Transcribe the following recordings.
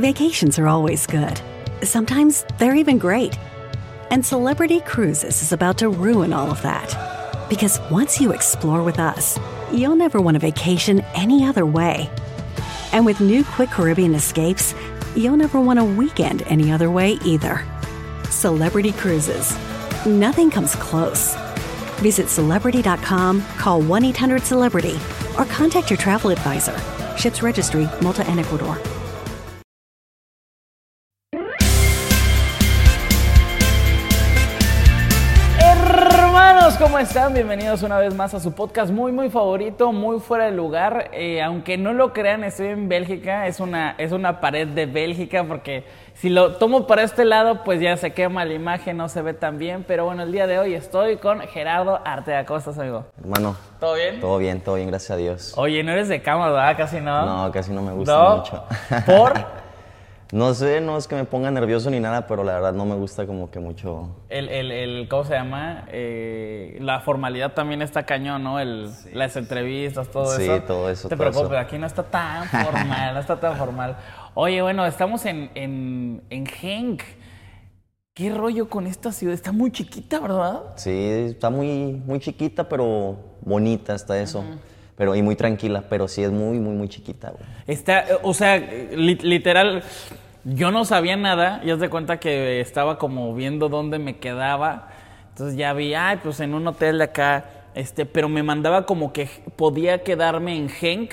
Vacations are always good. Sometimes they're even great. And Celebrity Cruises is about to ruin all of that. Because once you explore with us, you'll never want a vacation any other way. And with new Quick Caribbean escapes, you'll never want a weekend any other way either. Celebrity Cruises. Nothing comes close. Visit celebrity.com, call 1 800 Celebrity, or contact your travel advisor. Ships Registry, Malta and Ecuador. ¿Cómo están? Bienvenidos una vez más a su podcast muy, muy favorito, muy fuera de lugar. Eh, aunque no lo crean, estoy en Bélgica. Es una, es una pared de Bélgica porque si lo tomo para este lado, pues ya se quema la imagen, no se ve tan bien. Pero bueno, el día de hoy estoy con Gerardo Artea. ¿Cómo estás, amigo? Hermano. ¿Todo bien? Todo bien, todo bien, gracias a Dios. Oye, no eres de cama, ¿verdad? Casi no. No, casi no me gusta ¿No? mucho. ¿Por? no sé, no es que me ponga nervioso ni nada, pero la verdad no me gusta como que mucho. El, el, el- ¿cómo se llama? Eh, la formalidad también está cañón, ¿no? El, Las entrevistas, todo Sí, eso. todo eso, te todo preocupes, eso. aquí no está tan formal, no está tan formal. Oye, bueno, estamos en, en, en Genk. ¿Qué rollo con esta ciudad? Está muy chiquita, ¿verdad? Sí, está muy, muy chiquita, pero bonita está eso. Pero, y muy tranquila, pero sí es muy, muy, muy chiquita, güey. Está, eh, o sea, li- literal, yo no sabía nada y haz de cuenta que estaba como viendo dónde me quedaba. Entonces ya vi, ay, pues en un hotel de acá, este, pero me mandaba como que podía quedarme en Genk,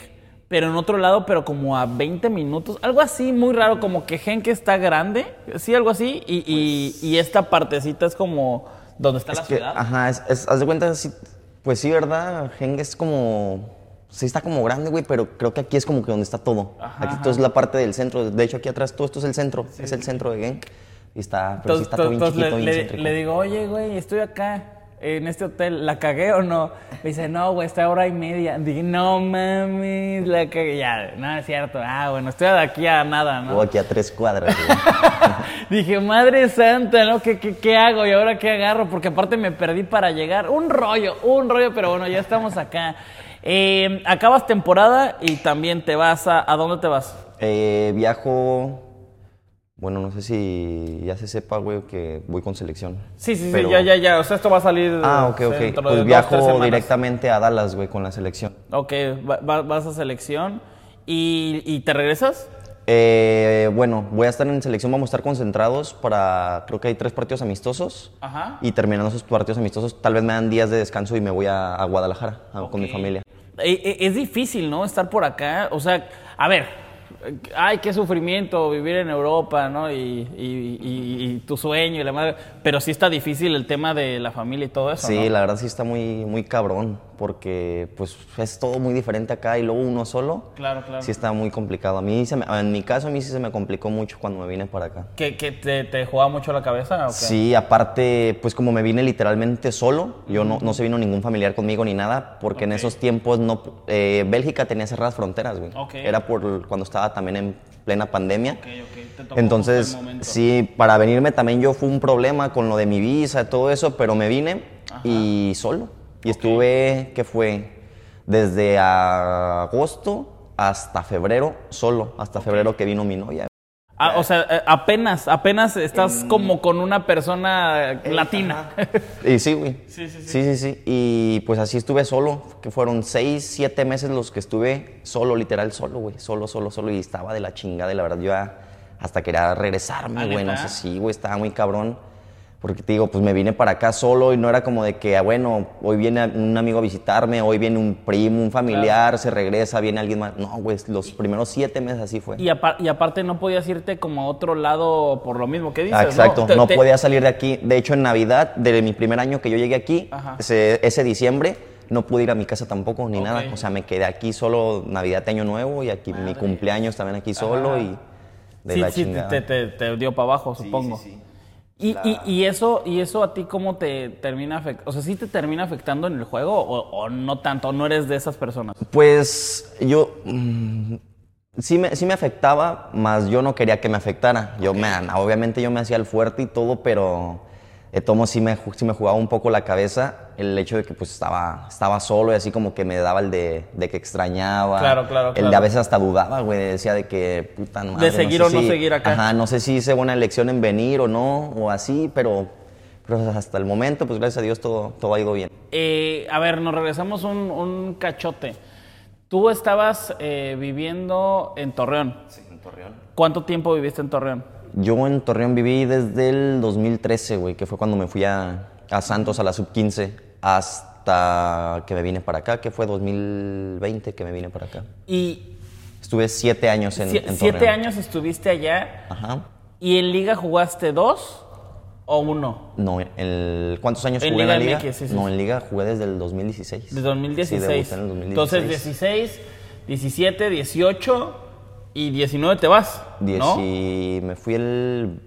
pero en otro lado, pero como a 20 minutos, algo así, muy raro, como que Genk está grande, sí, algo así, y, y- y esta partecita es como donde está Es la que, ciudad. ajá, es, es- haz de cuenta, sí, pues sí, ¿verdad? Geng es como. Sí, está como grande, güey, pero creo que aquí es como que donde está todo. Ajá, aquí todo es la parte del centro. De hecho, aquí atrás todo esto es el centro. Es el centro de Genk. Y está, pero sí está todo bien chiquito, le, bien le- le digo, oye, güey, estoy acá en este hotel, ¿la cagué o no? Me dice, no, güey, está a hora y media. Dije, no mames, la cagué. Ya, no es cierto. Ah, bueno, estoy de aquí a nada, ¿no? aquí a tres cuadras, güey. Dije, madre santa, ¿no? ¿Qué, qué, qué hago? ¿Y ahora qué agarro? Porque aparte me perdí para llegar. Un rollo, un rollo, pero bueno, ya estamos acá. Eh, acabas temporada y también te vas a... ¿A dónde te vas? Eh, viajo. Bueno, no sé si ya se sepa, güey, que voy con selección. Sí, sí, Pero- sí, ya, ya, ya. O sea, esto va a salir... Ah, ok, ok. de Pues dos, viajo directamente a Dallas, güey, con la selección. Ok, va- va- vas a selección y, y te regresas. Eh, bueno, voy a estar en selección, vamos a estar concentrados para, creo que hay tres partidos amistosos. Ajá. Y terminando esos partidos amistosos, tal vez me dan días de descanso y me voy a, a Guadalajara a- con mi familia. E- e- Es difícil, ¿no? Estar por acá. O sea, a ver, ay, qué sufrimiento vivir en Europa, ¿no? Y, y- y- y tu sueño y la madre. Pero sí está difícil el tema de la familia y todo eso. Sí, ¿no? la verdad sí está muy, muy cabrón, porque pues es todo muy diferente acá y luego uno solo. Claro, claro. Sí está muy complicado. A mí, se me- en mi caso, a mí sí se me complicó mucho cuando me vine para acá. ¿Que, que te, te juega mucho la cabeza? ¿o qué? Sí, aparte, pues como me vine literalmente solo, yo no, no se vino ningún familiar conmigo ni nada, porque en Ok. esos tiempos no, eh, Bélgica tenía cerradas fronteras, güey. Ok. Era por cuando estaba también en plena pandemia. Ok, ok, te tocó Entonces, sí, para venirme también yo fue un problema con lo de mi visa todo eso, pero me vine y solo. Y estuve, ¿qué fue? Desde agosto hasta febrero, solo, hasta febrero que vino mi novia. Ah, o sea, eh, apenas, apenas estás como con una persona latina. Y sí, güey. Sí, sí, sí. Sí, sí, sí. Y pues así estuve solo, que fueron seis, siete meses los que estuve solo, literal, solo, güey. Solo, solo, solo. Y estaba de la chingada y la verdad yo hasta quería regresarme, ¿Ah, güey. No sé si, güey, estaba muy cabrón. Porque te digo, pues me vine para acá solo y no era como de que, ah, bueno, hoy viene un amigo a visitarme, hoy viene un primo, un familiar, se regresa, viene alguien más. No, güey, los primeros siete meses así fue. Y, apar- y aparte no podías irte como a otro lado por lo mismo que dices, exacto, Te- no te- podía salir de aquí. De hecho, en Navidad, de mi primer año que yo llegué aquí, Ajá. ese, ese diciembre, no pude ir a mi casa tampoco ni nada. O sea, me quedé aquí solo Navidad, Año Nuevo y aquí mi cumpleaños también aquí solo y de sí, la sí, te, chingada. te- te- te dio para abajo, supongo. sí, Y, y- y eso, ¿Y eso a ti cómo te termina afectando? O sea, ¿sí te termina afectando en el juego o, o no tanto? ¿No eres de esas personas? Pues yo mm, sí, me, sí me afectaba, más yo no quería que me afectara. Yo me, obviamente yo me hacía el fuerte y todo, pero de todos modos sí me, sí me jugaba un poco la cabeza el hecho de que pues estaba, estaba solo y así como que me daba el de, de que extrañaba. Claro, claro, El de claro. a veces hasta dudaba, güey, decía de que puta madre, seguir sé o no si- seguir acá. Ajá, no sé si hice buena elección en venir o no, o así, pero, pero hasta el momento, pues gracias a Dios todo, todo ha ido bien. Eh, a ver, nos regresamos un, un cachote. Tú estabas eh, viviendo en Torreón. Sí, en Torreón. ¿Cuánto tiempo viviste en Torreón? Yo en Torreón viví desde el 2013, güey, que fue cuando me fui a, a Santos a la sub-15, hasta que me vine para acá, que fue 2020 que me vine para acá. Y Estuve siete años en, si- en siete Torreón. años estuviste allá Ajá. y en liga jugaste dos o uno. No, el, ¿cuántos años En jugué en la Liga liga? MX, sí, sí, no, en liga jugué desde el 2016. De 2016. Sí, en el 2016. Entonces 16, 17, 18 y 19 te vas, ¿no? Dieci- Me fui el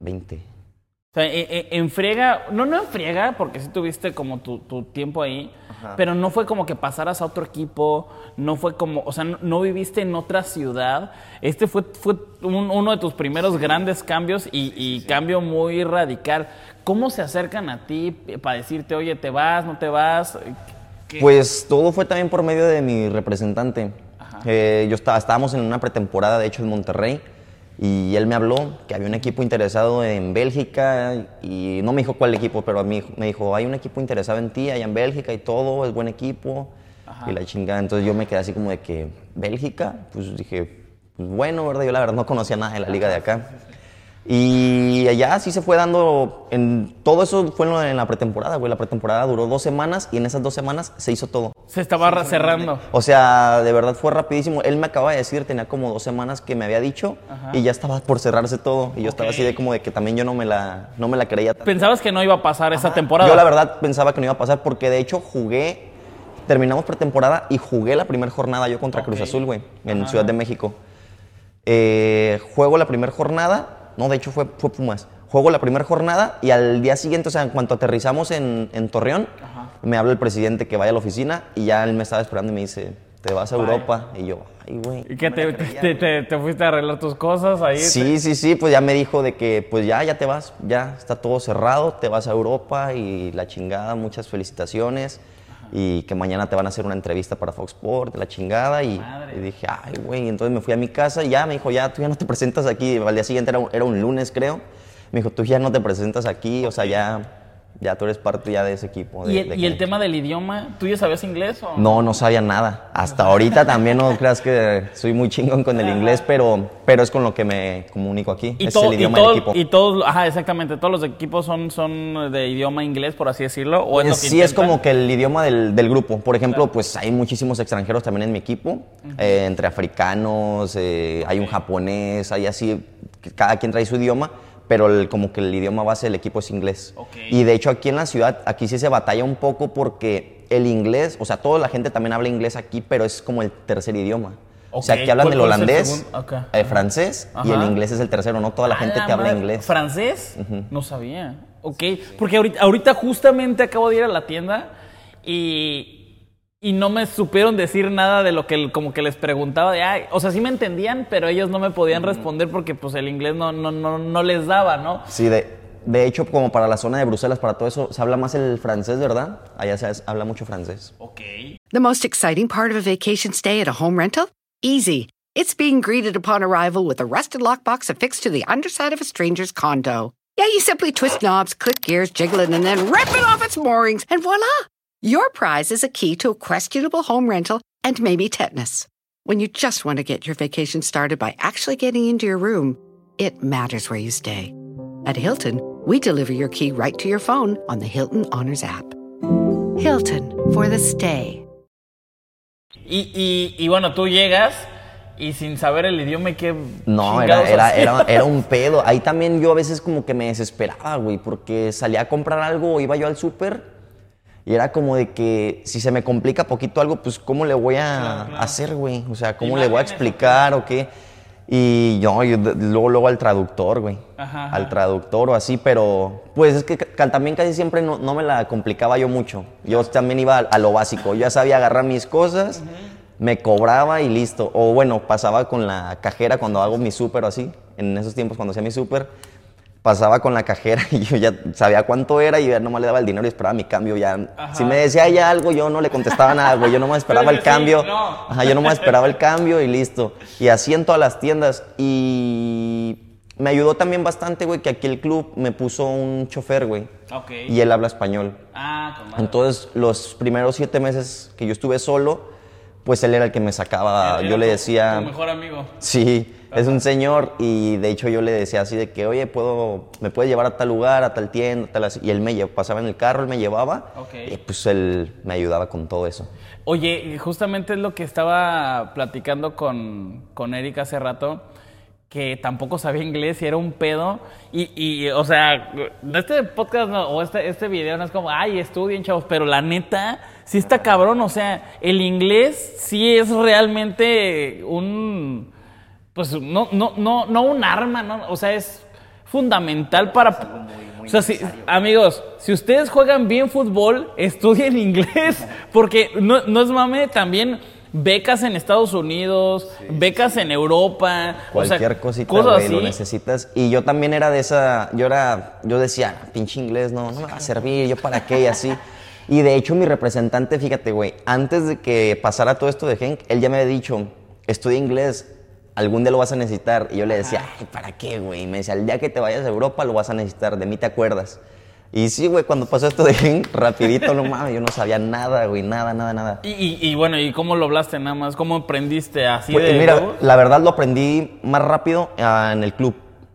20. O sea, e- e- en friega, no, no en friega, porque sí tuviste como tu, tu tiempo ahí, pero no fue como que pasaras a otro equipo, no fue como, o sea, no, no viviste en otra ciudad. Este fue, fue un- uno de tus primeros grandes cambios y, y cambio muy radical. ¿Cómo se acercan a ti para decirte, oye, te vas, no te vas? ¿Qué- Pues todo fue también por medio de mi representante. Eh, yo estaba, estábamos en una pretemporada, de hecho, en Monterrey, y él me habló que había un equipo interesado en Bélgica, y no me dijo cuál equipo, pero a mí me dijo, hay un equipo interesado en ti allá en Bélgica y todo, es buen equipo, y la chingada. Entonces yo me quedé así como de que, ¿Bélgica? Pues dije, pues bueno, ¿verdad? Yo la verdad no conocía nada de la liga de acá. Y allá sí se fue dando, en, todo eso fue en la- en la pretemporada, güey. La pretemporada duró dos semanas y en esas dos semanas se hizo todo. Se estaba ra- cerrando. O sea, de verdad fue rapidísimo. Él me acaba de decir, tenía como dos semanas que me había dicho y ya estaba por cerrarse todo. Y yo estaba así de como de que también yo no me la, no me la creía. tanto. ¿Pensabas que no iba a pasar esa temporada? Yo la verdad pensaba que no iba a pasar porque de hecho jugué, terminamos pretemporada y jugué la primera jornada yo contra Cruz Azul, güey, en Ciudad de México. Eh, juego la primera jornada, no, de hecho fue, fue Pumas. Juego la primera jornada y al día siguiente, o sea, en cuanto aterrizamos en, en Torreón, me habla el presidente que vaya a la oficina y ya él me estaba esperando y me dice, te vas a Europa. Y yo, ay, güey. ¿Y que te, te- te- te fuiste a arreglar tus cosas ahí? Sí, sí, sí, pues ya me dijo de que pues ya, ya te vas, ya está todo cerrado, te vas a Europa y la chingada, muchas felicitaciones y que mañana te van a hacer una entrevista para Fox Sports, la chingada y, y dije, ay, güey, entonces me fui a mi casa y ya me dijo, ya, tú ya no te presentas aquí, al día siguiente era un, era un lunes creo, me dijo, tú ya no te presentas aquí, o sea, ya, ya tú eres parte ya de ese equipo. de- ¿Y el, de y el que- tema del idioma? ¿Tú ya sabías inglés o no, no sabía nada. Hasta ahorita también no creas que soy muy chingón con el inglés, pero, pero es con lo que me comunico aquí. Y, es todo- el idioma y, todo- del equipo. y todos, ajá, exactamente, todos los equipos son, son de idioma inglés, por así decirlo, o es lo que sí, es como que el idioma del, del grupo. Por ejemplo, pues hay muchísimos extranjeros también en mi equipo, eh, entre africanos, eh, hay un japonés, hay así, cada quien trae su idioma, pero el- como que el idioma base del equipo es inglés. Y de hecho aquí en la ciudad, aquí sí se batalla un poco porque el inglés, o sea, toda la gente también habla inglés aquí, pero es como el tercer idioma. O sea, aquí hablan ¿cuál- el holandés, el francés y el inglés es el tercero, no toda la ¡A gente la que habla inglés. ¿Francés? No sabía. Ok, porque ahorita, ahorita justamente acabo de ir a la tienda y, y no me supieron decir nada de lo que el- como que les preguntaba de, ay, o sea, sí me entendían, pero ellos no me podían responder porque pues el inglés no, no, no, no les daba, ¿no? Sí, de, de hecho, como para la zona de Bruselas, para todo eso, se habla más el francés, ¿verdad? Allá se habla mucho francés. Ok. The most exciting part of a vacation stay at a home rental? Easy. It's being greeted upon arrival with a rusted lockbox affixed to the underside of a stranger's condo. Yeah, you simply twist knobs, click gears, jiggle it, and then rip it off its moorings, and voila! Your prize is a key to a questionable home rental and maybe tetanus. When you just want to get your vacation started by actually getting into your room, it matters where you stay. At Hilton, we deliver your key right to your phone on the Hilton Honors app. Hilton for the stay. Y, y, y bueno, tú llegas y sin saber el idioma, ¿qué No, era, era, era, era un pedo. Ahí también yo a veces como que me desesperaba, güía, porque salía a comprar algo o iba yo al súper Y era como de que si se me complica poquito algo, pues ¿cómo le voy a hacer, güey? O sea, ¿cómo le voy a explicar o qué? Y yo, yo luego, luego al traductor, güey. Ajá, ajá. Al traductor o así, pero pues es que también casi siempre no, no me la complicaba yo mucho. Yo también iba a, a lo básico. Yo ya sabía agarrar mis cosas, me cobraba y listo. O bueno, pasaba con la cajera cuando hago mi súper o así. En esos tiempos cuando hacía mi súper, pasaba con la cajera y yo ya sabía cuánto era y ya nomás le daba el dinero y esperaba mi cambio. Ya, si me decía ya algo, yo no le contestaba nada, güey. Yo nomás esperaba el sí, cambio. no. Ajá, yo nomás esperaba el cambio y listo. Y así en todas las tiendas. Y me ayudó también bastante, güey, que aquí el club me puso un chofer, güey. Ok. Y él habla español. Ah, con madre. Entonces, los primeros siete meses que yo estuve solo, pues él era el que me sacaba. Yo le decía. Tu mejor amigo. Sí, es un señor y de hecho yo le decía así de que, oye, puedo, me puedes llevar a tal lugar, a tal tienda, tal así. Y él me llevaba, pasaba en el carro, él me llevaba y pues él me ayudaba con todo eso. Oye, justamente es lo que estaba platicando con, con Eric hace rato, que tampoco sabía inglés y era un pedo. Y, y, o sea, este podcast no, o este, este video no es como, ay, estudien, chavos, pero la neta, sí está cabrón. O sea, el inglés sí es realmente un. Pues no, no, no, no un arma, ¿no? O sea, es fundamental para. o sea, si- amigos, si ustedes juegan bien fútbol, estudien inglés, porque no, no es mame, también becas en Estados Unidos, becas en Europa, o sea, Cualquier cosita, cosas güey, lo necesitas. Y yo también era de esa, yo era, yo decía, pinche inglés, no, no me va a servir, yo para qué y así. Y de hecho mi representante, fíjate, güey, antes de que pasara todo esto de Henk, él ya me había dicho, estudia inglés, algún día lo vas a necesitar. Y yo le decía, ay, ¿para qué, güey? Y me decía, el día que te vayas a Europa lo vas a necesitar, de mí te acuerdas. Y sí, güey, cuando pasó esto de rapidito, no mames, yo no sabía nada, güey, nada, nada, nada. Y, y- y bueno, ¿y cómo lo hablaste nada más? ¿Cómo aprendiste así Pues, de mira, la verdad lo aprendí más rápido ah, en el club.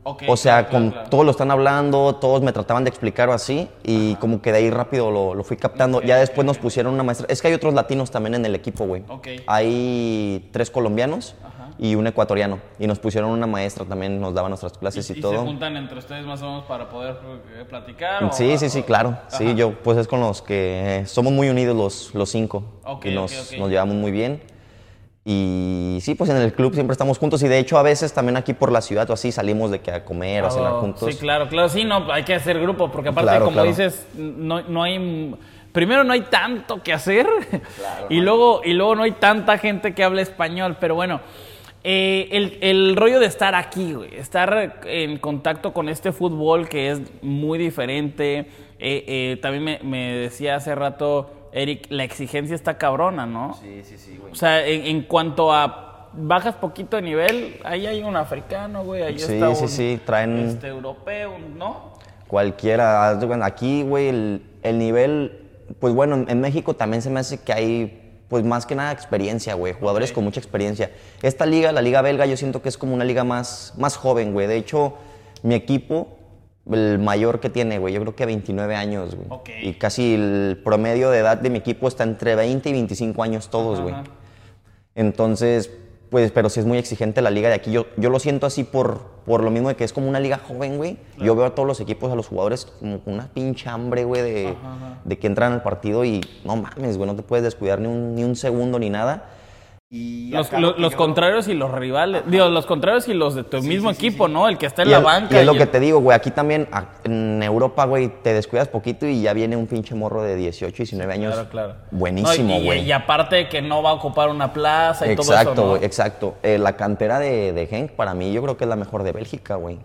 Ok, o sea, claro, con, claro, todos lo están hablando, todos me trataban de explicar o así, y como que de ahí rápido lo, lo fui captando. ya después nos pusieron una maestra. Es que hay otros latinos también en el equipo, güey. Hay tres colombianos y un ecuatoriano. Y nos pusieron una maestra también, nos daba nuestras clases y, ¿Y se todo. juntan entre ustedes más o menos para poder eh, platicar? o- Sí, sí, sí, claro. Sí, yo, pues es con los que somos muy unidos los, los cinco. Ok, y nos, nos llevamos muy bien. Y sí, pues en el club siempre estamos juntos. Y de hecho, a veces también aquí por la ciudad o así salimos de que a comer o a cenar Oh, juntos. Sí, claro, claro, sí, no, hay que hacer grupo, porque aparte, Claro, como claro. dices, no, no hay. Primero no hay tanto que hacer y, luego, y luego no hay tanta gente que hable español, pero bueno, eh, el, el rollo de estar aquí, güey, estar en contacto con este fútbol que es muy diferente, eh, eh, también me, me decía hace rato, Eric, la exigencia está cabrona, ¿no? Sí, sí, sí, güey. O sea, en, en cuanto a bajas poquito de nivel, ahí hay un africano, güey, ahí Sí, está sí, un sí, traen- este, europeo, ¿no? Cualquiera. Aquí, güey, el, el nivel, pues bueno, en, en México también se me hace que hay, pues más que nada experiencia, güey. Jugadores con mucha experiencia. Esta liga, la liga belga, yo siento que es como una liga más, más joven, güey. De hecho, mi equipo, el mayor que tiene, güey, yo creo que 29 años, güey. Y casi el promedio de edad de mi equipo está entre 20 y 25 años todos, güey. Entonces, pues, pero sí es muy exigente la liga de aquí. Yo, yo lo siento así por, por lo mismo de que es como una liga joven, güey. Yo veo a todos los equipos, a los jugadores, como con una pinche hambre, güey, de, de que entran al partido y no mames, güey, no te puedes descuidar ni un, ni un segundo ni nada. Y Los, yo- contrarios y los rivales. Digo, los contrarios y los de tu mismo equipo, ¿no? El que está en Y la banca. y es lo que te digo, güey. Aquí también, en Europa, güey, te descuidas poquito y ya viene un pinche morro de 18, 19 años. Claro, claro. Buenísimo, No, y- y- güey. Y, aparte que no va a ocupar una plaza y todo Exacto, eso, ¿no? güey, exacto. Eh, la cantera de, de Genk, para mí, yo creo que es la mejor de Bélgica, güey.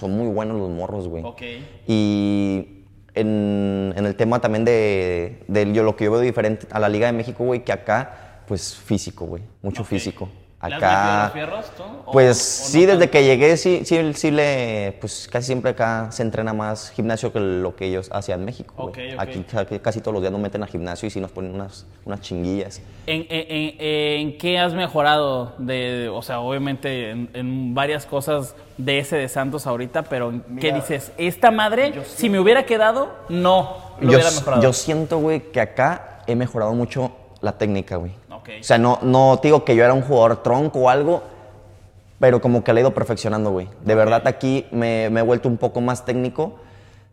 Son muy buenos los morros, güey. Ok. Y en, en el tema también de, de yo, lo que yo veo diferente a la Liga de México, güey, que acá, pues físico, güey. Mucho físico. ¿Le has metido Acá. los fierros tú? ¿O- Pues o sí, no desde que llegué, sí, sí, sí le, pues casi siempre acá se entrena más gimnasio que lo que ellos hacían en México. Aquí ca- casi todos los días nos meten a gimnasio y sí nos ponen unas, unas chinguillas. ¿En, en- en- en qué has mejorado? De, o sea, obviamente en, en varias cosas de ese de Santos ahorita, pero ¿en ¿qué dices? Esta madre, si me hubiera quedado, no lo Yo, hubiera mejorado. yo siento, güey, que acá he mejorado mucho la técnica, güey. Ok. O sea, no, no te digo que yo era un jugador tronco o algo, pero como que le he ido perfeccionando, güey. De verdad aquí me, me he vuelto un poco más técnico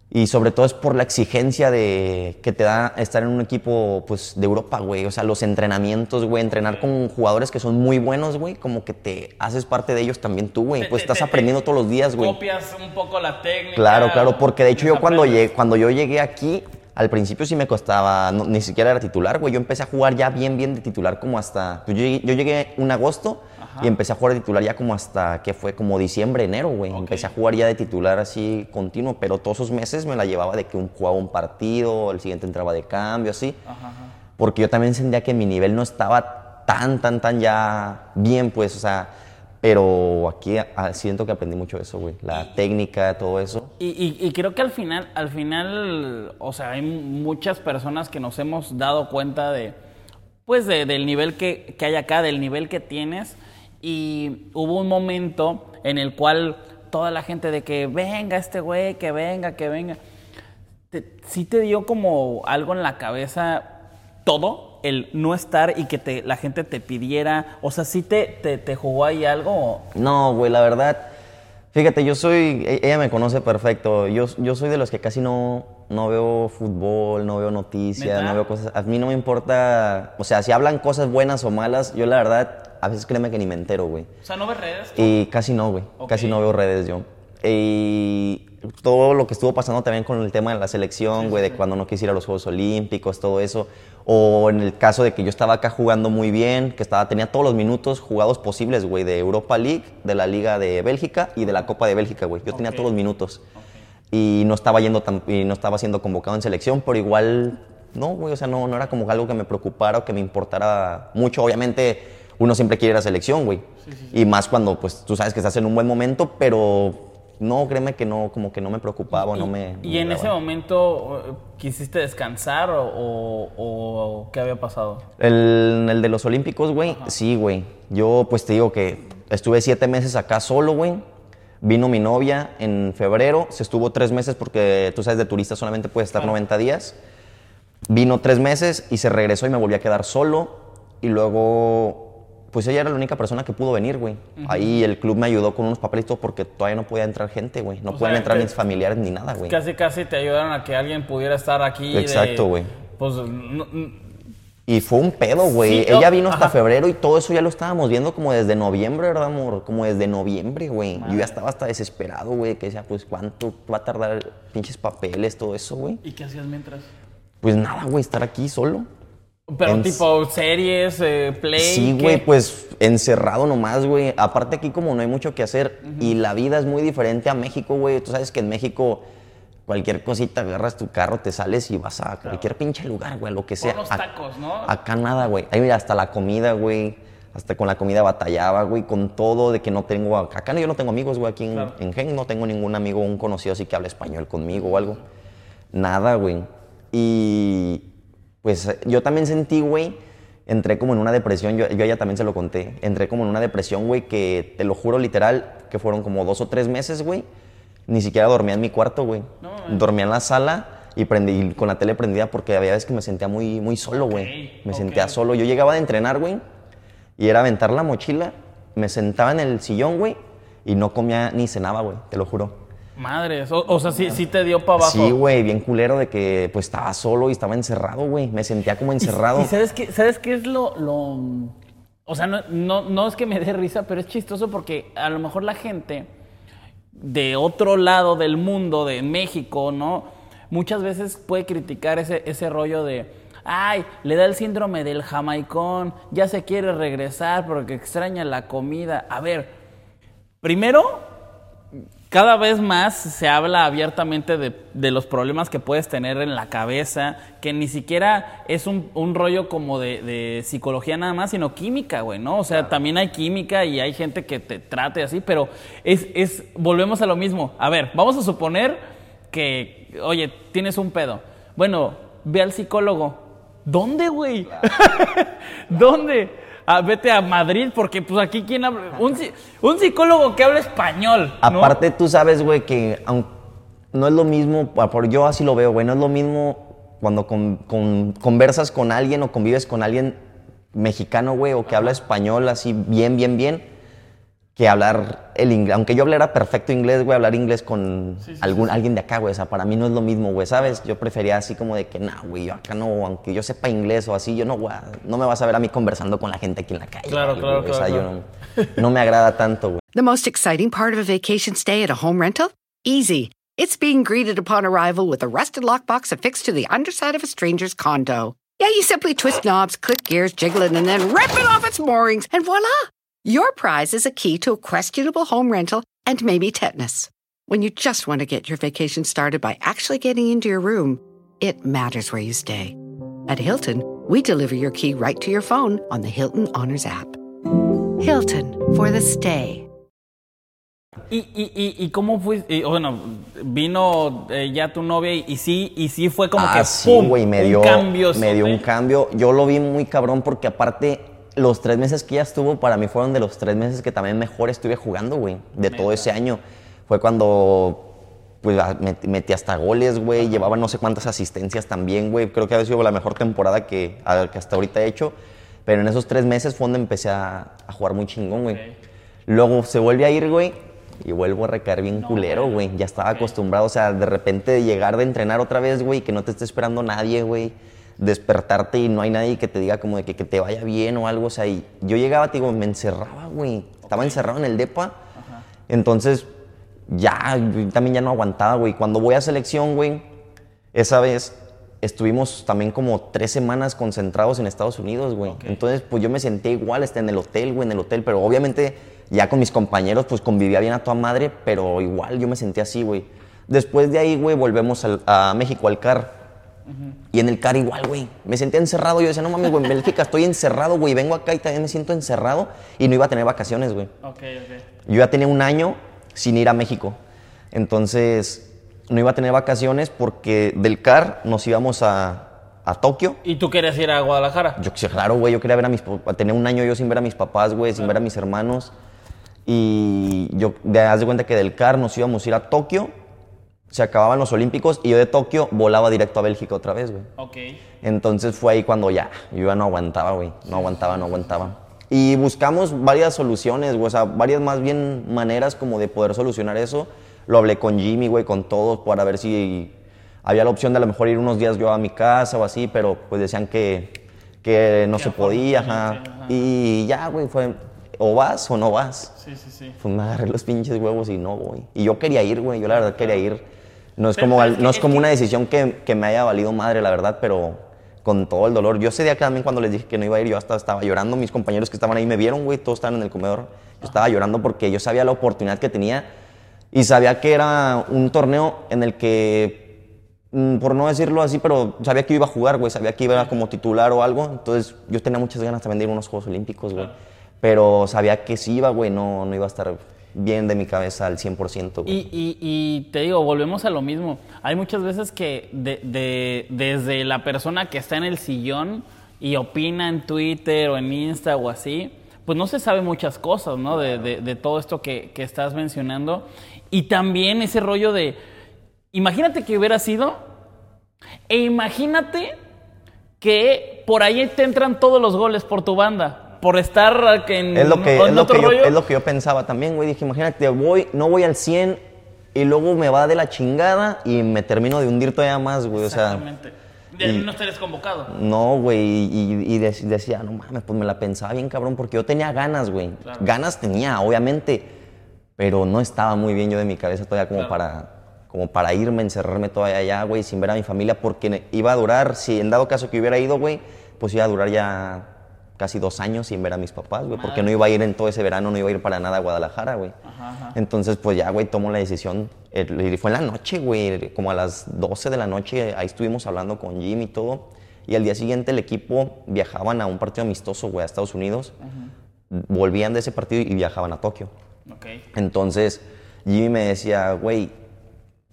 Y sobre todo es por la exigencia de que te da estar en un equipo pues, de Europa, güey. O sea, los entrenamientos, güey. Entrenar con jugadores que son muy buenos, güey. Como que te haces parte de ellos también tú, güey. Te- Pues te- estás te- aprendiendo todos los días, güey. Copias un poco la técnica. Claro, claro. Porque de hecho yo cuando llegué, cuando yo llegué aquí, al principio sí me costaba, no- ni siquiera era titular, güey. Yo empecé a jugar ya bien, bien de titular como hasta... pues yo, llegué, yo llegué en agosto y empecé a jugar de titular ya como hasta, que fue como diciembre, enero, güey. Empecé a jugar ya de titular así continuo, pero todos esos meses me la llevaba de que un, jugaba un partido, el siguiente entraba de cambio, así. Porque yo también sentía que mi nivel no estaba tan, tan, tan ya bien, pues, o sea... Pero aquí siento que aprendí mucho eso, güey. La técnica, todo eso. Y, y- y creo que al final, al final, o sea, hay muchas personas que nos hemos dado cuenta de, pues, de- del nivel que, que hay acá, del nivel que tienes. Y hubo un momento en el cual toda la gente de que venga este güey, que venga, que venga. Te- ¿Sí te dio como algo en la cabeza todo? El no estar y que te, la gente te pidiera. O sea, ¿sí te, te, te jugó ahí algo? No, güey, la verdad. Fíjate, yo soy. e- Ella me conoce perfecto. Yo, yo soy de los que casi no, no veo fútbol, no veo noticias, no veo cosas. A mí no me importa. O sea, si hablan cosas buenas o malas, yo la verdad, a veces créeme que ni me entero, güey. O sea, ¿no ves redes? Y casi no, güey. Casi no veo redes yo. Y todo lo que estuvo pasando también con el tema de la selección, güey, de cuando no quisiera los Juegos Olímpicos, todo eso. O en el caso de que yo estaba acá jugando muy bien, que estaba, tenía todos los minutos jugados posibles, güey, de Europa League, de la Liga de Bélgica y de la Copa de Bélgica, güey. Yo tenía Ok. todos los minutos. Y no estaba yendo tan- y no estaba siendo convocado en selección, pero igual, no, güey, o sea, no, no era como algo que me preocupara o que me importara mucho. Obviamente, uno siempre quiere ir a selección, güey. Y más cuando, pues, tú sabes que estás en un buen momento, pero no, créeme que no, como que no me preocupaba, no me... ¿Y me en ese momento quisiste descansar o, o- o qué había pasado? El, el de los Olímpicos, güey, sí, güey. Yo, pues te digo que estuve siete meses acá solo, güey. Vino mi novia en febrero, se estuvo tres meses porque tú sabes, de turista solamente puedes estar 90 días. Vino tres meses y se regresó y me volví a quedar solo. Y luego, pues ella era la única persona que pudo venir, güey. Ahí el club me ayudó con unos papelitos porque todavía no podía entrar gente, güey. No O pueden sea, entrar mis familiares ni nada, güey. Casi, casi te ayudaron a que alguien pudiera estar aquí. Exacto, güey. Pues, no- Y fue un pedo, güey. Sí, Ella vino hasta ajá. febrero y todo eso ya lo estábamos viendo como desde noviembre, ¿verdad, amor? Como desde noviembre, güey. Yo ya estaba hasta desesperado, güey, que decía, pues, ¿cuánto va a tardar pinches papeles, todo eso, güey? ¿Y qué hacías mientras? Pues nada, güey, estar aquí solo. Pero En- tipo series, eh, play. Sí, güey, pues encerrado nomás, güey. Aparte aquí como no hay mucho que hacer y la vida es muy diferente a México, güey. Tú sabes que en México cualquier cosita agarras tu carro, te sales y vas a cualquier pinche lugar, güey, lo que sea. unos Ac- tacos, ¿no? Acá nada, güey. Ahí mira, hasta la comida, güey. Hasta con la comida batallaba, güey, con todo de que no tengo... Acá yo no tengo amigos, güey, aquí en, Claro. en Gen no tengo ningún amigo, un conocido así que hable español conmigo o algo. Nada, güey. Y pues yo también sentí, güey, entré como en una depresión, yo, yo a ella también se lo conté, entré como en una depresión, güey, que te lo juro literal, que fueron como dos o tres meses, güey. Ni siquiera dormía en mi cuarto, güey. dormía en la sala y prendí con la tele prendida porque había veces que me sentía muy, muy solo, güey. me ok. sentía solo. Yo llegaba de entrenar, güey, y era aventar la mochila, me sentaba en el sillón, güey, y no comía ni cenaba, güey, te lo juro. Madres. O, o sea, sí, sí te dio para abajo. Sí, güey, bien culero de que pues estaba solo y estaba encerrado, güey. Me sentía como encerrado. ¿Y sabes qué, sabes qué es lo, lo- O sea, no, no, no es que me dé risa, pero es chistoso porque a lo mejor la gente de otro lado del mundo, de México, ¿no? Muchas veces puede criticar ese, ese rollo de, ay, le da el síndrome del jamaicón, ya se quiere regresar porque extraña la comida. A ver, primero, cada vez más se habla abiertamente de, de los problemas que puedes tener en la cabeza, que ni siquiera es un, un rollo como de, de psicología nada más, sino química, güey, ¿no? O sea, también hay química y hay gente que te trate así, pero es, es, volvemos a lo mismo. A ver, vamos a suponer que, oye, tienes un pedo. Bueno, ve al psicólogo. ¿Dónde, güey? ¿Dónde? Ah, vete a Madrid, porque pues aquí quién habla. Un, un psicólogo que habla español. ¿no? Aparte, tú sabes, güey, que no es lo mismo, por yo así lo veo, güey, no es lo mismo cuando con- con- conversas con alguien o convives con alguien mexicano, güey, o que habla español así bien, bien, bien, que hablar el inglés. Aunque yo hablara perfecto inglés, güey, hablar inglés con algún, alguien de acá, güey. O sea, para mí no es lo mismo, güey, ¿sabes? Yo prefería así como de que, no, güey, yo acá no, aunque yo sepa inglés o así, yo no, güey, no me vas a ver a mí conversando con la gente aquí en la calle. Claro, güey, claro, O sea, claro, yo claro. no, no me agrada tanto, güey. The most exciting part of a vacation stay at a home rental? Easy. It's being greeted upon arrival with a rusted lockbox affixed to the underside of a stranger's condo. Yeah, you simply twist knobs, click gears, jiggle it, and then rip it off its moorings, and voila! Your prize is a key to a questionable home rental and maybe tetanus. When you just want to get your vacation started by actually getting into your room, it matters where you stay. At Hilton, we deliver your key right to your phone on the Hilton Honors app. Hilton for the stay. ¿Y, y, y, y cómo fue? y, bueno, vino eh, ya tu novia y, y sí, y sí fue como ah, que sí, ¡pum! güey, me un cambio. me dio un cambio. Yo lo vi muy cabrón porque aparte los tres meses que ella estuvo para mí fueron de los tres meses que también mejor estuve jugando, güey, de todo ese año. Fue cuando pues a- met- metí hasta goles, güey, llevaba no sé cuántas asistencias también, güey. Creo que ha sido la mejor temporada que, a- que hasta ahorita he hecho. Pero en esos tres meses fue donde empecé a, a jugar muy chingón, güey. Luego se vuelve a ir, güey, y vuelvo a recaer bien culero, güey. Ya estaba acostumbrado, o sea, de repente de llegar de entrenar otra vez, güey, que no te esté esperando nadie, güey. Despertarte y no hay nadie que te diga como de que, que te vaya bien o algo, o sea, y yo llegaba, te digo, me encerraba, güey. Estaba encerrado en el DEPA. Entonces, ya, yo también ya no aguantaba, güey. Cuando voy a selección, güey, esa vez estuvimos también como tres semanas concentrados en Estados Unidos, güey. Entonces, pues yo me sentía igual, este, en el hotel, güey, en el hotel, pero obviamente ya con mis compañeros, pues convivía bien a toda madre, pero igual yo me sentía así, güey. Después de ahí, güey, volvemos al- a México, al CAR. Y en el CAR igual, güey. Me sentía encerrado. Yo decía, no mames, güey, en Bélgica estoy encerrado, güey. Vengo acá y también me siento encerrado. Y no iba a tener vacaciones, güey. Ok, ok. Yo ya tenía un año sin ir a México. Entonces, no iba a tener vacaciones porque del CAR nos íbamos a, a Tokio. ¿Y tú querías ir a Guadalajara? Yo, claro, güey, yo quería ver a mis. Tenía un año yo sin ver a mis papás, güey, sin ver a mis hermanos. Y yo, haz de cuenta que del CAR nos íbamos a ir a Tokio. Se acababan los Olímpicos y yo de Tokio volaba directo a Bélgica otra vez, güey. Ok. Entonces fue ahí cuando ya, yo ya no aguantaba, güey. No aguantaba, no aguantaba. Y buscamos varias soluciones, güey. O sea, varias más bien maneras como de poder solucionar eso. Lo hablé con Jimmy, güey, con todos, para ver si había la opción de a lo mejor ir unos días yo a mi casa o así, pero pues decían que, que no se podía, ajá. Y ya, güey, fue o vas o no vas. Sí, sí, sí. Pues me agarré los pinches huevos y no voy. Y yo quería ir, güey. Yo la verdad quería ir. No es Pero- como, no es como que- una decisión que, que me haya valido madre, la verdad, pero con todo el dolor. Yo ese día que también cuando les dije que no iba a ir, yo hasta estaba llorando. Mis compañeros que estaban ahí me vieron, güey. Todos estaban en el comedor. Yo estaba llorando porque yo sabía la oportunidad que tenía y sabía que era un torneo en el que, mm, por no decirlo así, pero sabía que iba a jugar, güey. Sabía que iba como titular o algo. Entonces yo tenía muchas ganas también de ir a unos Juegos Olímpicos, güey. Pero sabía que si iba, güey, no, no iba a estar bien de mi cabeza al 100%, güey. Y, y- y te digo, volvemos a lo mismo. Hay muchas veces que de- de- desde la persona que está en el sillón y opina en Twitter o en Insta o así, pues no se sabe muchas cosas, ¿no? De, de- de todo esto que, que estás mencionando. Y también ese rollo de, imagínate que hubiera sido, e imagínate que por ahí te entran todos los goles por tu banda, por estar en, Es lo que, en es lo que, yo, es lo que yo pensaba también, güey. Dije, imagínate, voy, no voy al 100 y luego me va de la chingada y me termino de hundir todavía más, güey. O sea, Exactamente. De- y- no estarías convocado. no, güey. Y, y de- decía, no mames, pues me la pensaba bien, cabrón, porque yo tenía ganas, güey. Ganas tenía, obviamente, pero no estaba muy bien yo de mi cabeza todavía como para como para irme, encerrarme todavía allá, güey, sin ver a mi familia, porque iba a durar, si en dado caso que hubiera ido, güey, pues iba a durar ya casi dos años sin ver a mis papás, güey, porque no iba a ir en todo ese verano, no iba a ir para nada a Guadalajara, güey. Entonces, pues ya, güey, tomo la decisión. El- fue en la noche, güey, como a las 12 de la noche, ahí estuvimos hablando con Jim y todo. Y al día siguiente el equipo viajaban a un partido amistoso, güey, a Estados Unidos. Volvían de ese partido y viajaban a Tokio. Ok. Entonces, Jimmy me decía, güey,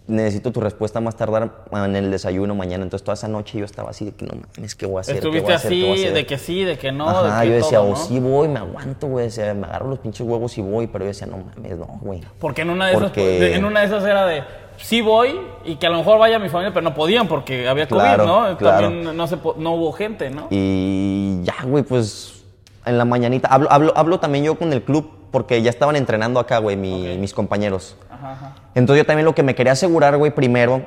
necesito tu respuesta más tardar en el desayuno mañana. Entonces, toda esa noche yo estaba así de que no mames, ¿qué voy a hacer? ¿Qué voy Estuviste a hacer? ¿Qué voy a así, hacer? de que sí, de que no, Ajá, de que yo decía, todo, o ¿no? sí voy, me aguanto, güey. decía, me agarro los pinches huevos y voy, pero yo decía, no mames, no, güey. Porque en una de esas, Porque- en una de esas era de sí voy y que a lo mejor vaya mi familia, pero no podían porque había COVID, Claro, ¿no? claro. También no se no hubo gente, ¿no? Y ya, güey, pues en la mañanita, hablo, hablo, hablo también yo con el club porque ya estaban entrenando acá, güey, mi- mis compañeros. Ajá, ajá. Entonces yo también lo que me quería asegurar, güey, primero,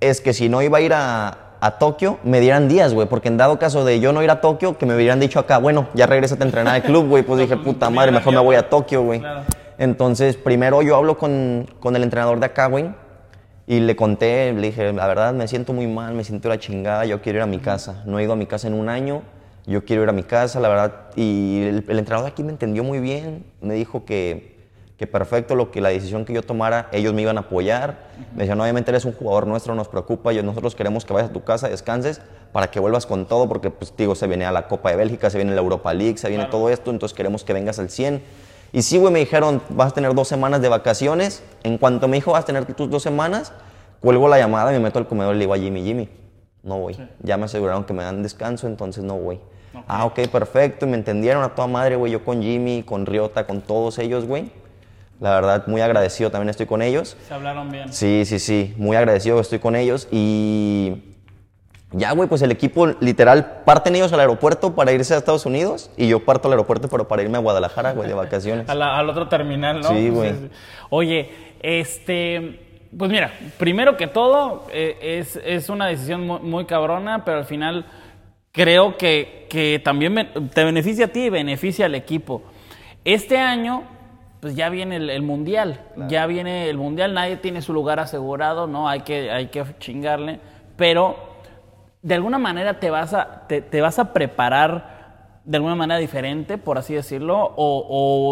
es que si no iba a ir a, a Tokio, me dieran días, güey, porque en dado caso de yo no ir a Tokio, que me hubieran dicho acá, bueno, ya regresate a entrenar al club, güey, pues dije, puta madre, mejor me voy a Tokio, güey. Claro. Entonces, primero yo hablo con, con el entrenador de acá, güey, y le conté, le dije, la verdad, me siento muy mal, me siento la chingada, yo quiero ir a mi casa. No he ido a mi casa en un año, yo quiero ir a mi casa, la verdad. Y el, el entrenador de aquí me entendió muy bien, me dijo que, que perfecto, lo que la decisión que yo tomara, ellos me iban a apoyar. Me decían, obviamente eres un jugador nuestro, nos preocupa, yo, nosotros queremos que vayas a tu casa, descanses, para que vuelvas con todo, porque, pues, digo, se viene a la Copa de Bélgica, se viene la Europa League, se viene todo esto, entonces queremos que vengas al 100. Y sí, güey, me dijeron, vas a tener dos semanas de vacaciones. En cuanto me dijo, vas a tener tus dos semanas, cuelgo la llamada y me meto al comedor y le digo a Jimmy, Jimmy, no voy. Ya me aseguraron que me dan descanso, entonces no voy. Ah, ok, perfecto. Me entendieron a toda madre, güey. Yo con Jimmy, con Riota, con todos ellos, güey. La verdad, muy agradecido también estoy con ellos. Se hablaron bien. Sí, sí, sí, muy agradecido estoy con ellos y ya, güey, pues el equipo literal parten ellos al aeropuerto para irse a Estados Unidos y yo parto al aeropuerto pero para irme a Guadalajara, güey, de vacaciones. La- al otro terminal, ¿no? Sí, güey. Oye, este, pues mira, primero que todo, eh, es, es una decisión muy, muy cabrona, pero al final creo que, que también te beneficia a ti y beneficia al equipo. Este año, pues ya viene el, el Mundial, ya viene el Mundial, nadie tiene su lugar asegurado, ¿no? Hay que, hay que chingarle, pero de alguna manera te vas a, te, te vas a preparar de alguna manera diferente, por así decirlo, o,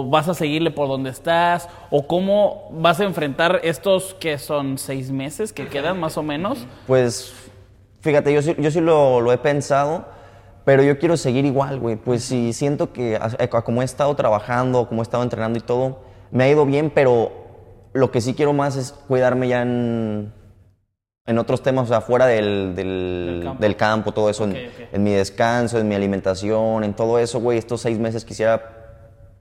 o vas a seguirle por donde estás, o cómo vas a enfrentar estos que son seis meses que quedan más o menos. Pues fíjate, yo sí, yo sí lo, lo he pensado, pero yo quiero seguir igual, güey. Pues sí, siento que a- a- como he estado trabajando, como he estado entrenando y todo, me ha ido bien, pero lo que sí quiero más es cuidarme ya en, en otros temas, o sea, fuera del, del, campo. del campo, todo eso, en mi descanso, en mi alimentación, en todo eso, güey. Estos seis meses quisiera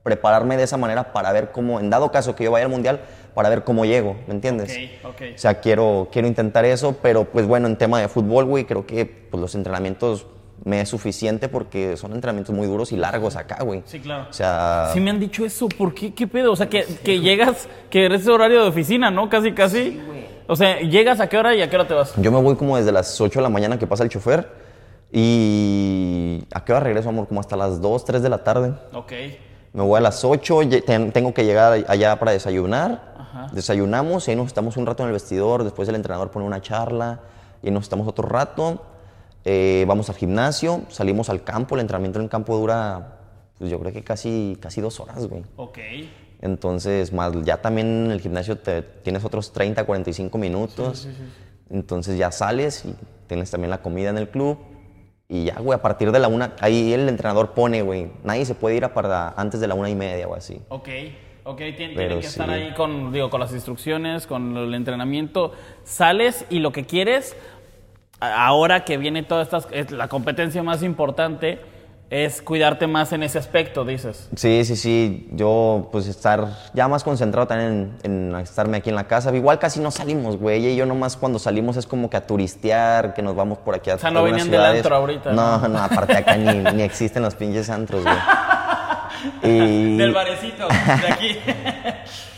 prepararme de esa manera para ver cómo, en dado caso que yo vaya al mundial, para ver cómo llego, ¿me entiendes? Ok, ok. O sea, quiero, quiero intentar eso, pero pues bueno, en tema de fútbol, güey, creo que pues, los entrenamientos me es suficiente porque son entrenamientos muy duros y largos acá, güey. Sí, claro. O sea, Sí me han dicho eso, ¿por qué? ¿Qué pedo? O sea, que, que llegas, que eres horario de oficina, ¿no? Casi, casi. o sea, llegas a qué hora y a qué hora te vas. yo me voy como desde las 8 de la mañana que pasa el chofer y ¿a qué hora regreso, amor? Como hasta las 2, 3 de la tarde. Ok. Me voy a las 8, lle- ten- tengo que llegar allá para desayunar. Ajá. Desayunamos y ahí nos estamos un rato en el vestidor. Después el entrenador pone una charla y nos estamos otro rato. Eh, vamos al gimnasio, salimos al campo. El entrenamiento en el campo dura, pues yo creo que casi, casi dos horas, güey. Ok. Entonces, más ya también en el gimnasio te, tienes otros 30, 45 minutos. Entonces ya sales y tienes también la comida en el club. Y ya, güey, a partir de la una, ahí el entrenador pone, güey, nadie se puede ir a para antes de la una y media o así. Ok, ok, tien- tienen Pero que estar ahí con, digo, con las instrucciones, con el entrenamiento. Sales y lo que quieres, ahora que viene toda esta, es la competencia más importante, es cuidarte más en ese aspecto, dices. Sí, sí, sí. Yo, pues, estar ya más concentrado también en, en estarme aquí en la casa. Igual casi no salimos, güey. Y yo nomás cuando salimos es como que a turistear, que nos vamos por aquí a O sea, no venían del antro ahorita, No, ¿no? no, aparte acá ni, ni existen los pinches antros, güey. Y, Del barecito, de aquí.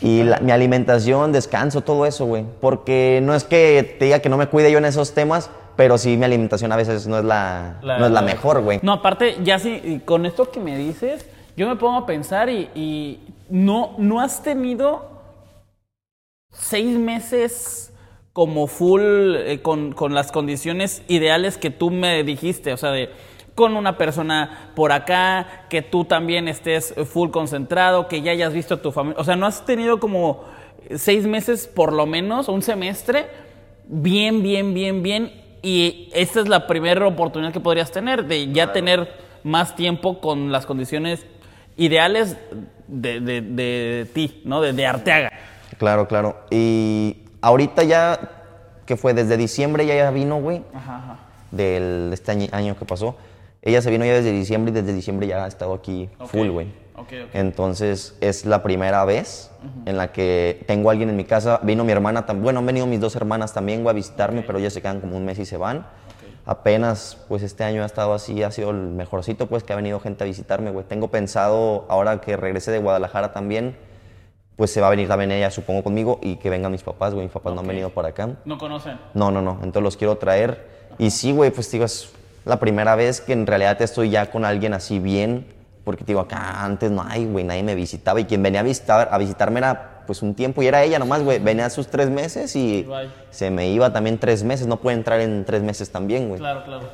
y la- mi alimentación, descanso, todo eso, güey. Porque no es que te diga que no me cuide yo en esos temas, pero sí mi alimentación a veces no es la, no es la mejor, güey. No, aparte, ya sí, con esto que me dices, yo me pongo a pensar y, y no, no has tenido seis meses como full, eh, con, con las condiciones ideales que tú me dijiste, o sea, de con una persona por acá, que tú también estés full concentrado, que ya hayas visto a tu familia, o sea, no has tenido como seis meses por lo menos, un semestre, bien, bien, bien, bien, y esta es la primera oportunidad que podrías tener, de ya tener más tiempo con las condiciones ideales de, de- de ti, ¿no? De, de Arteaga. Claro, claro. Y ahorita ya, que fue desde diciembre, ya, ya vino, güey, del de este año, año que pasó. Ella se vino ya desde diciembre y desde diciembre ya ha estado aquí Ok, full, güey. ok, ok. Entonces es la primera vez en la que tengo a alguien en mi casa. Vino mi hermana, bueno, han venido mis dos hermanas también, güey, a visitarme, pero ellas se quedan como un mes y se van. apenas, pues este año ha estado así, ha sido el mejorcito, pues que ha venido gente a visitarme, güey. Tengo pensado, ahora que regrese de Guadalajara también, pues se va a venir también ella, supongo, conmigo y que vengan mis papás, güey. Mis papás no han venido para acá. ¿No conocen? No, no, no. Entonces los quiero traer. Y sí, güey, pues digo, es la primera vez que en realidad estoy ya con alguien así bien. Porque digo, acá antes no hay, güey, nadie me visitaba. Y quien venía a, visitar, a visitarme era pues un tiempo y era ella nomás, güey. Venía sus tres meses y se me iba también tres meses. No puede entrar en tres meses también, güey. Claro, claro.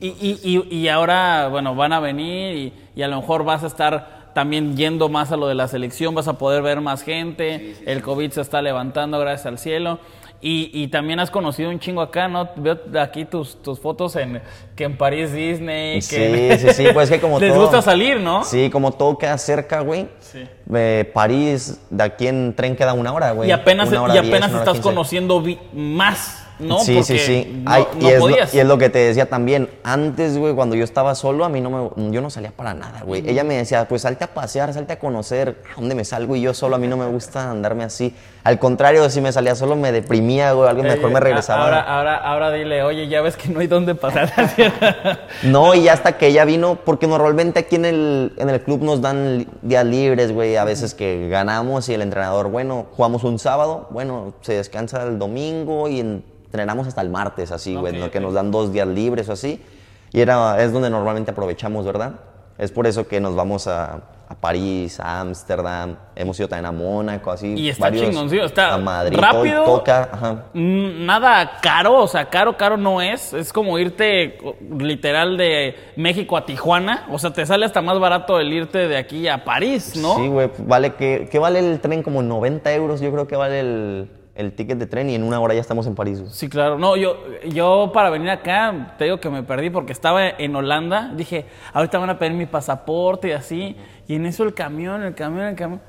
Y, y, y, y ahora, bueno, van a venir y, y a lo mejor vas a estar también yendo más a lo de la selección, vas a poder ver más gente, el COVID se está levantando gracias al cielo. Y, y también has conocido un chingo acá, ¿no? Veo aquí tus, tus fotos en que en París Disney. Sí, que sí, sí, pues que como Les todo- gusta salir, ¿no? Sí, como todo queda cerca, güey. Sí. Eh, París, de aquí en tren queda una hora, güey. Y apenas, y apenas estás conociendo más, ¿no? Sí, sí, Porque sí. No, Ay, no y, es lo, podías. y es lo que te decía también. Antes, güey, cuando yo estaba solo, a mí no me, yo no salía para nada, güey. Ella me decía, pues salte a pasear, salte a conocer. ¿A dónde me salgo? Y yo solo, a mí no me gusta andarme así. Al contrario, si me salía solo me deprimía, güey. Algo mejor Eh, me regresaba. Ahora, ahora, ahora dile, oye, ya ves que no hay dónde pasar. No, y hasta que ella vino, porque normalmente aquí en el, en el club nos dan días libres, güey, a veces que ganamos y el entrenador, bueno, jugamos un sábado, bueno, se descansa el domingo y entrenamos hasta el martes, así, güey, que nos dan dos días libres o así. Y era, es donde normalmente aprovechamos, ¿verdad? Es por eso que nos vamos a, a París, a Ámsterdam, hemos ido también a Mónaco, así. Y está varios- chingoncillo, está a Madrid, rápido. toca, ajá. Nada caro, o sea, caro, caro no es. Es como irte literal de México a Tijuana. O sea, te sale hasta más barato el irte de aquí a París, ¿no? Sí, güey, vale, que, que vale el tren como 90 euros, yo creo que vale el, el ticket de tren y en una hora ya estamos en París. güey. Sí, claro. No, yo, yo para venir acá, te digo que me perdí porque estaba en Holanda. Dije, ahorita van a pedir mi pasaporte y así. Y en eso el camión, el camión, el camión.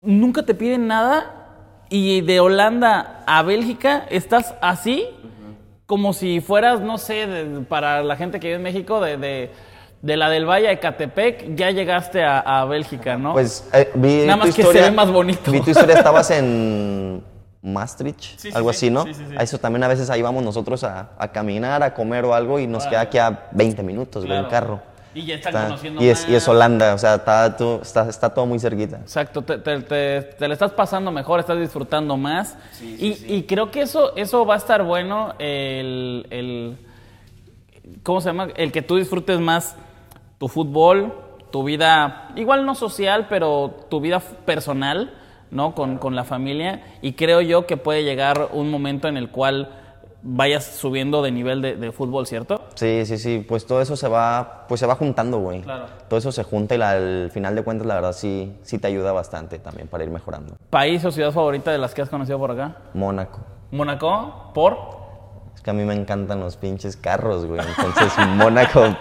Nunca te piden nada. Y de Holanda a Bélgica estás así, como si fueras, no sé, de- para la gente que vive en México, de, de, de la del Valle de Catepec, ya llegaste a, a Bélgica, ¿no? Pues eh, vi Nada tu más que se historia, ve más bonito. Vi tu historia, estabas en Maastricht, Sí, algo sí. así, ¿no? Sí, sí, sí. A eso también a veces ahí vamos nosotros a, a caminar, a comer o algo y nos queda aquí a 20 minutos, güey, en Claro. carro. Y ya están Está- conociendo y, es, y es. Holanda, o sea, está, todo- está, está todo muy cerquita. Exacto, te, te, te- te le estás pasando mejor, estás disfrutando más. y, y creo que eso, eso va a estar bueno, el, el- ¿cómo se llama? El que tú disfrutes más tu fútbol, tu vida, igual no social, pero tu vida personal, ¿no? Con, con la familia. Y creo yo que puede llegar un momento en el cual vayas subiendo de nivel de, de fútbol, ¿cierto? Sí, sí, sí, pues todo eso se va, pues se va juntando, güey. Claro. Todo eso se junta y la- al final de cuentas, la verdad, sí, sí te ayuda bastante también para ir mejorando. ¿País o ciudad favorita de las que has conocido por acá? Mónaco. ¿Mónaco? ¿Por? Que a mí me encantan los pinches carros, güey. Entonces, Mónaco,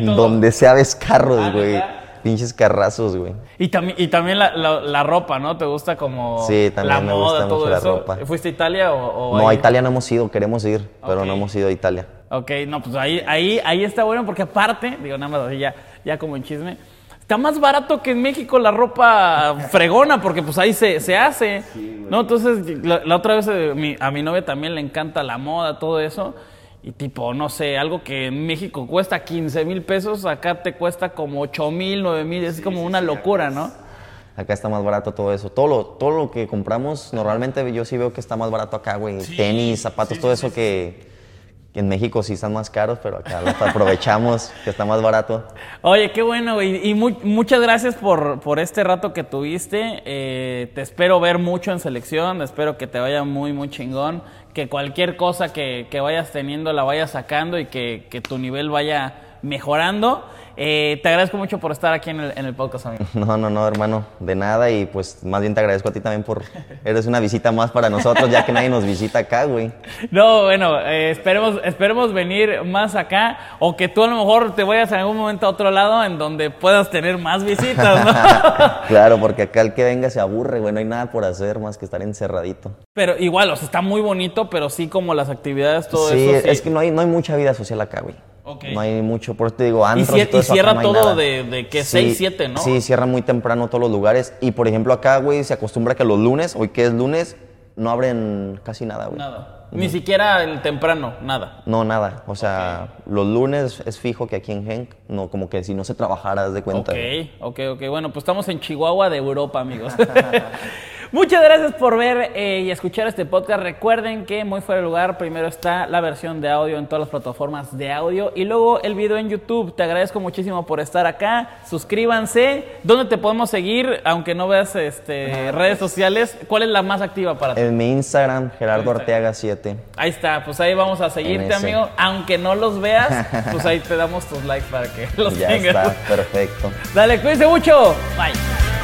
donde sea ves carros, Ah, güey. Pinches carrazos, güey. Y, también y también la, la- la ropa, ¿no? ¿Te gusta como Sí, también la me moda, gusta todo mucho la eso? ropa. ¿Fuiste a Italia o, o No, a? Italia no hemos ido, queremos ir, pero no hemos ido a Italia. Ok, no, pues ahí, ahí, ahí está bueno porque aparte, digo nada más así ya, ya como en chisme, está más barato que en México la ropa fregona porque pues ahí se, se hace, ¿no? Entonces, la, la otra vez eh, mi- a mi novia también le encanta la moda, todo eso. Y tipo, no sé, algo que en México cuesta 15 mil pesos, acá te cuesta como 8 mil, 9 mil, es como una locura, ¿no? Acá está más barato todo eso. Todo lo, todo lo que compramos, normalmente yo sí veo que está más barato acá, güey. Tenis, zapatos, todo eso que en México sí están más caros, pero acá lo aprovechamos, que está más barato. Oye, qué bueno, güey. Y mu- muchas gracias por, por este rato que tuviste. Eh, te espero ver mucho en selección. Espero que te vaya muy, muy chingón. Que cualquier cosa que, que vayas teniendo la vayas sacando y que, que tu nivel vaya mejorando. Eh, te agradezco mucho por estar aquí en el, en el podcast, amigo. No, no, no, hermano, de nada. Y pues más bien te agradezco a ti también por. Eres una visita más para nosotros, ya que nadie nos visita acá, güey. No, bueno, eh, esperemos, esperemos venir más acá o que tú a lo mejor te vayas en algún momento a otro lado en donde puedas tener más visitas, ¿no? Claro, porque acá el que venga se aburre, güey. No hay nada por hacer más que estar encerradito. Pero igual, o sea, está muy bonito, pero sí como las actividades, todo sí, eso. sí. es que no hay, no hay mucha vida social acá, güey. No hay mucho, por eso te digo, antros cier- todo y eso, acá cierra no todo de- de que seis, siete, ¿no? Sí, cierra muy temprano todos los lugares. Y por ejemplo, acá, güey, se acostumbra que los lunes, hoy que es lunes, no abren casi nada, güey. Nada. Ni siquiera el temprano, nada. No, nada. O sea, los lunes es fijo que aquí en Genk, no, como que si no se trabajara, haz de cuenta. Ok, ok, ok. Bueno, pues estamos en Chihuahua de Europa, amigos. Muchas gracias por ver eh, y escuchar este podcast. Recuerden que muy fuera de lugar, primero está la versión de audio en todas las plataformas de audio y luego el video en YouTube. Te agradezco muchísimo por estar acá. Suscríbanse. ¿Dónde te podemos seguir? Aunque no veas este, redes sociales, ¿cuál es la más activa para ti? En mi Instagram, Gerardo Arteaga 7. Ahí está, pues ahí vamos a seguirte, amigo. Aunque no los veas, pues ahí te damos tus likes para que los Ya tengas. está, perfecto. Dale, cuídense mucho. Bye.